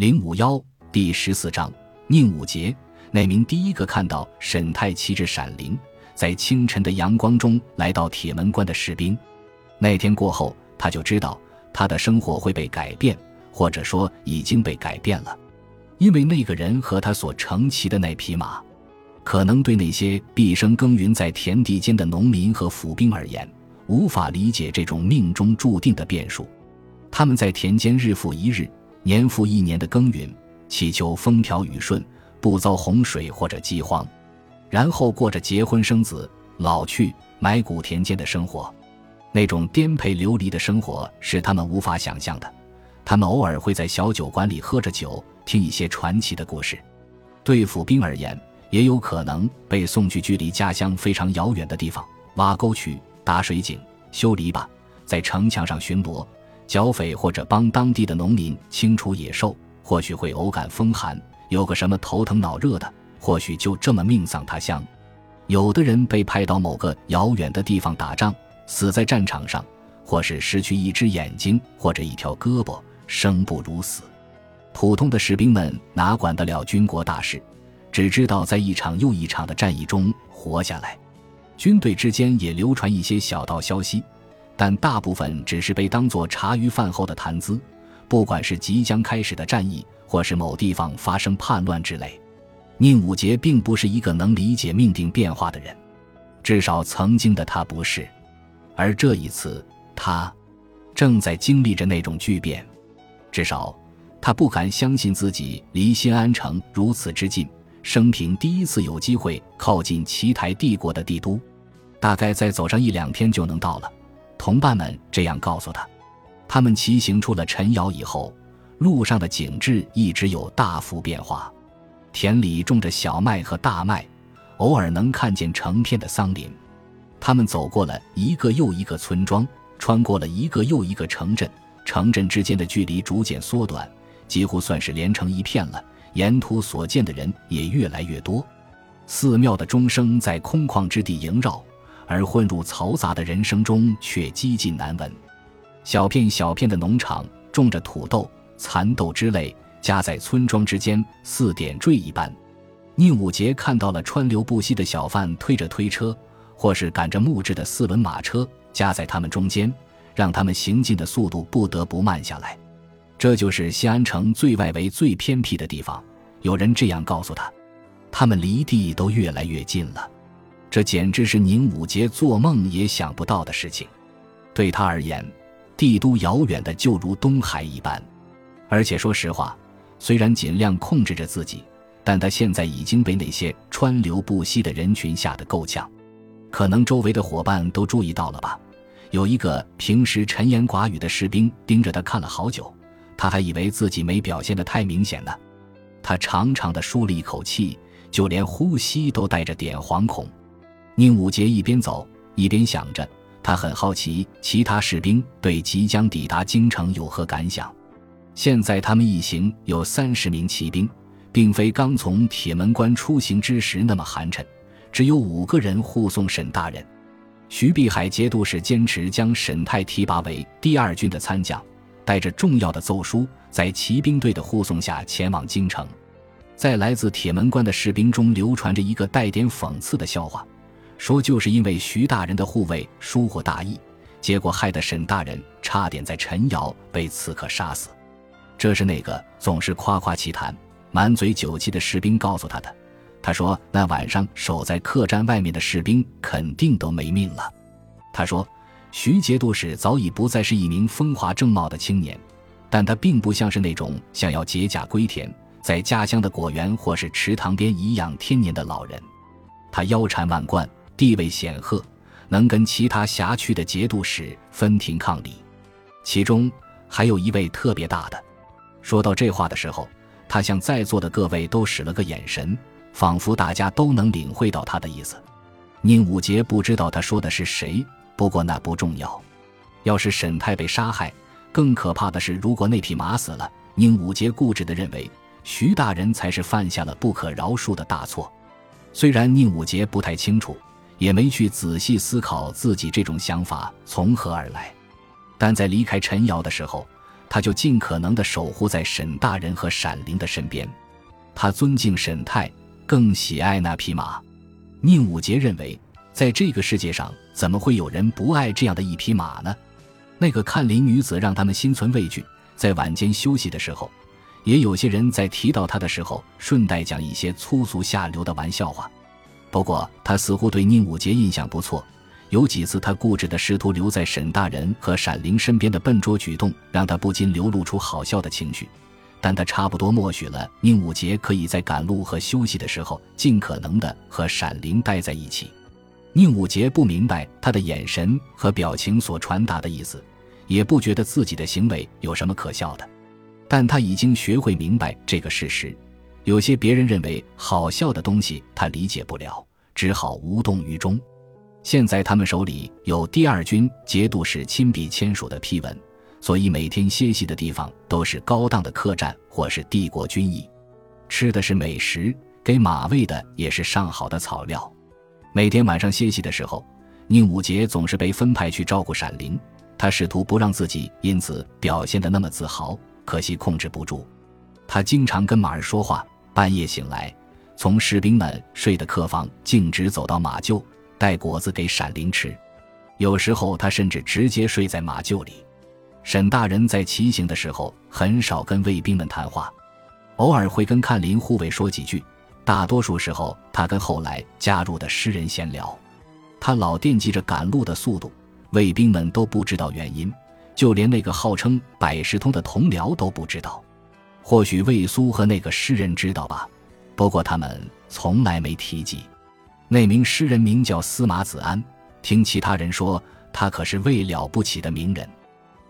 零五幺第十四章，宁武杰那名第一个看到沈泰骑着闪灵在清晨的阳光中来到铁门关的士兵，那天过后，他就知道他的生活会被改变，或者说已经被改变了，因为那个人和他所乘骑的那匹马，可能对那些毕生耕耘在田地间的农民和府兵而言，无法理解这种命中注定的变数。他们在田间日复一日。年复一年的耕耘，祈求风调雨顺，不遭洪水或者饥荒，然后过着结婚生子、老去埋骨田间的生活。那种颠沛流离的生活是他们无法想象的。他们偶尔会在小酒馆里喝着酒，听一些传奇的故事。对府兵而言，也有可能被送去距离家乡非常遥远的地方，挖沟渠、打水井、修篱笆，在城墙上巡逻。剿匪或者帮当地的农民清除野兽，或许会偶感风寒，有个什么头疼脑热的，或许就这么命丧他乡。有的人被派到某个遥远的地方打仗，死在战场上，或是失去一只眼睛或者一条胳膊，生不如死。普通的士兵们哪管得了军国大事，只知道在一场又一场的战役中活下来。军队之间也流传一些小道消息。但大部分只是被当作茶余饭后的谈资，不管是即将开始的战役，或是某地方发生叛乱之类。宁武杰并不是一个能理解命定变化的人，至少曾经的他不是。而这一次，他正在经历着那种巨变。至少，他不敢相信自己离新安城如此之近，生平第一次有机会靠近奇台帝国的帝都，大概再走上一两天就能到了。同伴们这样告诉他，他们骑行出了陈窑以后，路上的景致一直有大幅变化。田里种着小麦和大麦，偶尔能看见成片的桑林。他们走过了一个又一个村庄，穿过了一个又一个城镇，城镇之间的距离逐渐缩短，几乎算是连成一片了。沿途所见的人也越来越多，寺庙的钟声在空旷之地萦绕。而混入嘈杂的人声中，却几近难闻。小片小片的农场种着土豆、蚕豆之类，夹在村庄之间，似点缀一般。宁武杰看到了川流不息的小贩推着推车，或是赶着木质的四轮马车，夹在他们中间，让他们行进的速度不得不慢下来。这就是西安城最外围、最偏僻的地方。有人这样告诉他，他们离地都越来越近了。这简直是宁武杰做梦也想不到的事情。对他而言，帝都遥远的就如东海一般。而且说实话，虽然尽量控制着自己，但他现在已经被那些川流不息的人群吓得够呛。可能周围的伙伴都注意到了吧？有一个平时沉言寡语的士兵盯着他看了好久，他还以为自己没表现得太明显呢。他长长的舒了一口气，就连呼吸都带着点惶恐。宁武杰一边走一边想着，他很好奇其他士兵对即将抵达京城有何感想。现在他们一行有三十名骑兵，并非刚从铁门关出行之时那么寒碜，只有五个人护送沈大人。徐碧海节度使坚持将沈泰提拔为第二军的参将，带着重要的奏书，在骑兵队的护送下前往京城。在来自铁门关的士兵中流传着一个带点讽刺的笑话。说就是因为徐大人的护卫疏忽大意，结果害得沈大人差点在陈窑被刺客杀死。这是那个总是夸夸其谈、满嘴酒气的士兵告诉他的。他说那晚上守在客栈外面的士兵肯定都没命了。他说徐节度使早已不再是一名风华正茂的青年，但他并不像是那种想要解甲归田，在家乡的果园或是池塘边颐养天年的老人。他腰缠万贯。地位显赫，能跟其他辖区的节度使分庭抗礼，其中还有一位特别大的。说到这话的时候，他向在座的各位都使了个眼神，仿佛大家都能领会到他的意思。宁武杰不知道他说的是谁，不过那不重要。要是沈泰被杀害，更可怕的是，如果那匹马死了，宁武杰固执地认为徐大人才是犯下了不可饶恕的大错。虽然宁武杰不太清楚。也没去仔细思考自己这种想法从何而来，但在离开陈瑶的时候，他就尽可能的守护在沈大人和闪灵的身边。他尊敬沈泰，更喜爱那匹马。宁武杰认为，在这个世界上，怎么会有人不爱这样的一匹马呢？那个看林女子让他们心存畏惧。在晚间休息的时候，也有些人在提到他的时候，顺带讲一些粗俗下流的玩笑话。不过，他似乎对宁武杰印象不错。有几次，他固执的试图留在沈大人和闪灵身边的笨拙举动，让他不禁流露出好笑的情绪。但他差不多默许了宁武杰可以在赶路和休息的时候，尽可能的和闪灵待在一起。宁武杰不明白他的眼神和表情所传达的意思，也不觉得自己的行为有什么可笑的。但他已经学会明白这个事实：有些别人认为好笑的东西，他理解不了，只好无动于衷。现在他们手里有第二军节度使亲笔签署的批文，所以每天歇息的地方都是高档的客栈或是帝国军驿，吃的是美食，给马喂的也是上好的草料。每天晚上歇息的时候，宁武杰总是被分派去照顾闪灵，他试图不让自己因此表现得那么自豪，可惜控制不住。他经常跟马儿说话，半夜醒来，从士兵们睡的客房径直走到马厩。带果子给闪灵吃，有时候他甚至直接睡在马厩里。沈大人在骑行的时候很少跟卫兵们谈话，偶尔会跟看林护卫说几句。大多数时候，他跟后来加入的诗人闲聊。他老惦记着赶路的速度，卫兵们都不知道原因，就连那个号称百事通的同僚都不知道。或许魏苏和那个诗人知道吧，不过他们从来没提及。那名诗人名叫司马子安，听其他人说，他可是位了不起的名人，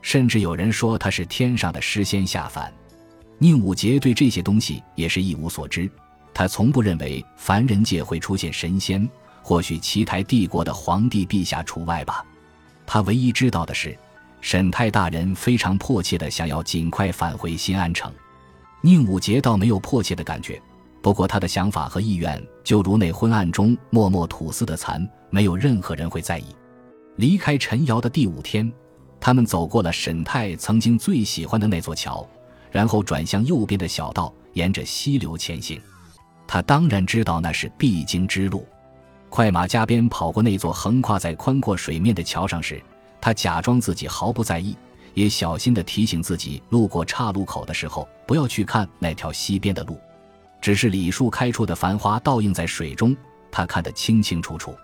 甚至有人说他是天上的诗仙下凡。宁武杰对这些东西也是一无所知，他从不认为凡人界会出现神仙，或许奇台帝国的皇帝陛下除外吧。他唯一知道的是，沈太大人非常迫切地想要尽快返回新安城，宁武杰倒没有迫切的感觉。不过，他的想法和意愿就如那昏暗中默默吐丝的蚕，没有任何人会在意。离开陈瑶的第五天，他们走过了沈泰曾经最喜欢的那座桥，然后转向右边的小道，沿着溪流前行。他当然知道那是必经之路。快马加鞭跑过那座横跨在宽阔水面的桥上时，他假装自己毫不在意，也小心地提醒自己，路过岔路口的时候不要去看那条溪边的路。只是李树开出的繁花倒映在水中，他看得清清楚楚。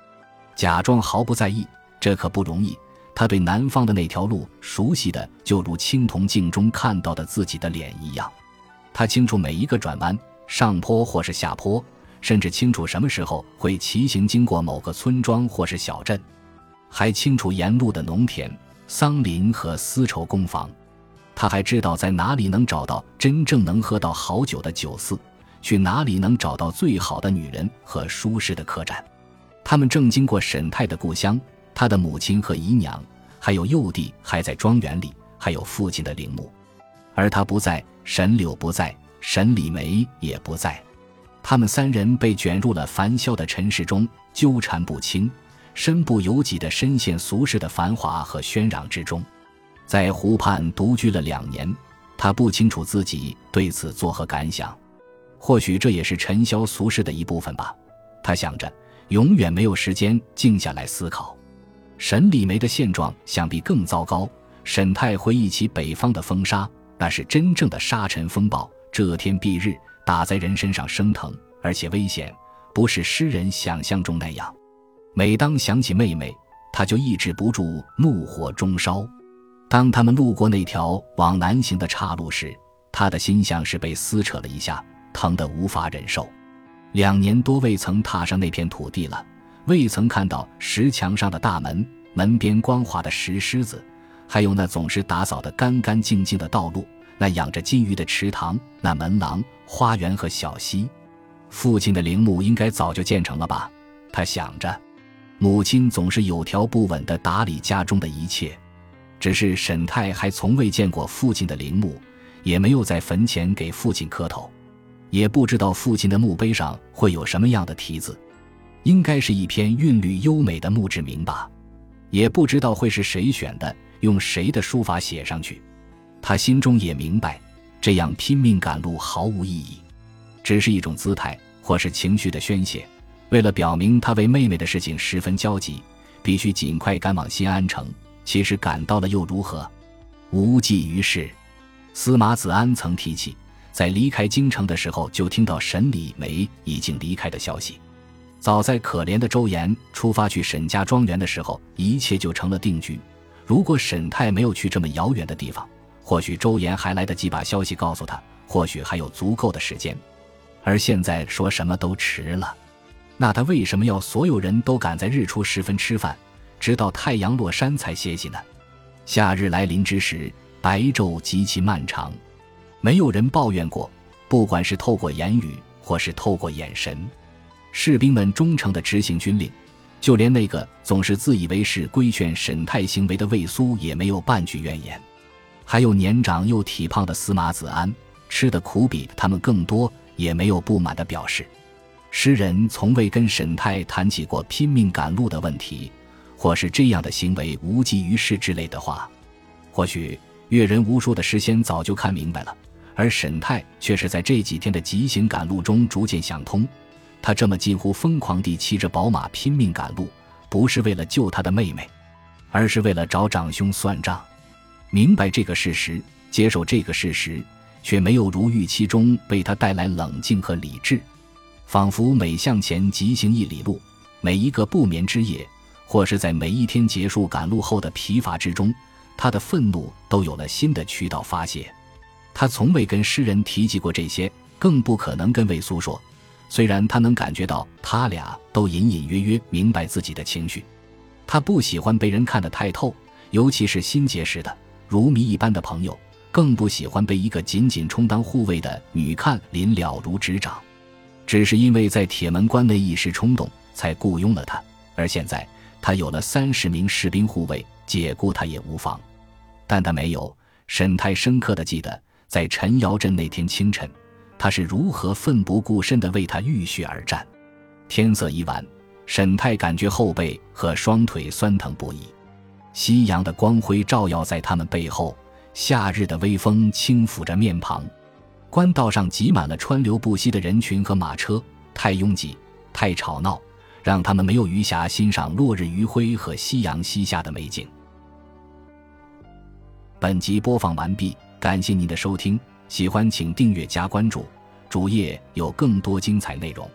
假装毫不在意，这可不容易。他对南方的那条路熟悉的就如青铜镜中看到的自己的脸一样。他清楚每一个转弯、上坡或是下坡，甚至清楚什么时候会骑行经过某个村庄或是小镇，还清楚沿路的农田、桑林和丝绸工坊。他还知道在哪里能找到真正能喝到好酒的酒肆。去哪里能找到最好的女人和舒适的客栈？他们正经过沈泰的故乡，他的母亲和姨娘，还有幼弟还在庄园里，还有父亲的陵墓。而他不在，沈柳不在，沈李梅也不在。他们三人被卷入了繁嚣的尘世中，纠缠不清，身不由己地深陷俗世的繁华和喧嚷之中。在湖畔独居了两年，他不清楚自己对此作何感想。或许这也是尘嚣俗世的一部分吧，他想着，永远没有时间静下来思考。沈李梅的现状想必更糟糕。沈泰回忆起北方的风沙，那是真正的沙尘风暴，遮天蔽日，打在人身上生疼，而且危险，不是诗人想象中那样。每当想起妹妹，他就抑制不住怒火中烧。当他们路过那条往南行的岔路时，他的心像是被撕扯了一下。疼得无法忍受，两年多未曾踏上那片土地了，未曾看到石墙上的大门，门边光滑的石狮子，还有那总是打扫得干干净净的道路，那养着金鱼的池塘，那门廊、花园和小溪。父亲的陵墓应该早就建成了吧？他想着。母亲总是有条不紊地打理家中的一切，只是沈泰还从未见过父亲的陵墓，也没有在坟前给父亲磕头。也不知道父亲的墓碑上会有什么样的题字，应该是一篇韵律优美的墓志铭吧。也不知道会是谁选的，用谁的书法写上去。他心中也明白，这样拼命赶路毫无意义，只是一种姿态或是情绪的宣泄。为了表明他为妹妹的事情十分焦急，必须尽快赶往新安城。其实赶到了又如何？无济于事。司马子安曾提起，在离开京城的时候就听到沈礼梅已经离开的消息。早在可怜的周岩出发去沈家庄园的时候，一切就成了定局。如果沈太没有去这么遥远的地方，或许周岩还来得及把消息告诉他，或许还有足够的时间。而现在说什么都迟了。那他为什么要所有人都赶在日出时分吃饭，直到太阳落山才歇息呢？夏日来临之时，白昼极其漫长，没有人抱怨过。不管是透过言语，或是透过眼神，士兵们忠诚地执行军令，就连那个总是自以为是规劝沈泰行为的魏苏，也没有半句怨言。还有年长又体胖的司马子安，吃的苦比他们更多，也没有不满的表示。诗人从未跟沈泰谈起过拼命赶路的问题，或是这样的行为无济于事之类的话。或许阅人无数的诗仙早就看明白了，而沈泰却是在这几天的急行赶路中逐渐想通：他这么近乎疯狂地骑着宝马拼命赶路，不是为了救他的妹妹，而是为了找长兄算账。明白这个事实，接受这个事实，却没有如预期中为他带来冷静和理智。仿佛每向前疾行一里路，每一个不眠之夜，或是在每一天结束赶路后的疲乏之中，他的愤怒都有了新的渠道发泄。他从未跟诗人提及过这些，更不可能跟魏苏说。虽然他能感觉到他俩都隐隐约约明白自己的情绪，他不喜欢被人看得太透，尤其是心结识的如谜一般的朋友，更不喜欢被一个仅仅充当护卫的女看林了如指掌。只是因为在铁门关内一时冲动，才雇佣了他。而现在他有了三十名士兵护卫，解雇他也无妨。但他没有。沈泰深刻的记得，在陈瑶镇那天清晨，他是如何奋不顾身的为他浴血而战。天色已晚，沈泰感觉后背和双腿酸疼不已。夕阳的光辉照耀在他们背后，夏日的微风轻抚着面庞。官道上挤满了川流不息的人群和马车，太拥挤，太吵闹，让他们没有余暇欣赏落日余晖和夕阳西下的美景。本集播放完毕，感谢您的收听，喜欢请订阅加关注，主页有更多精彩内容。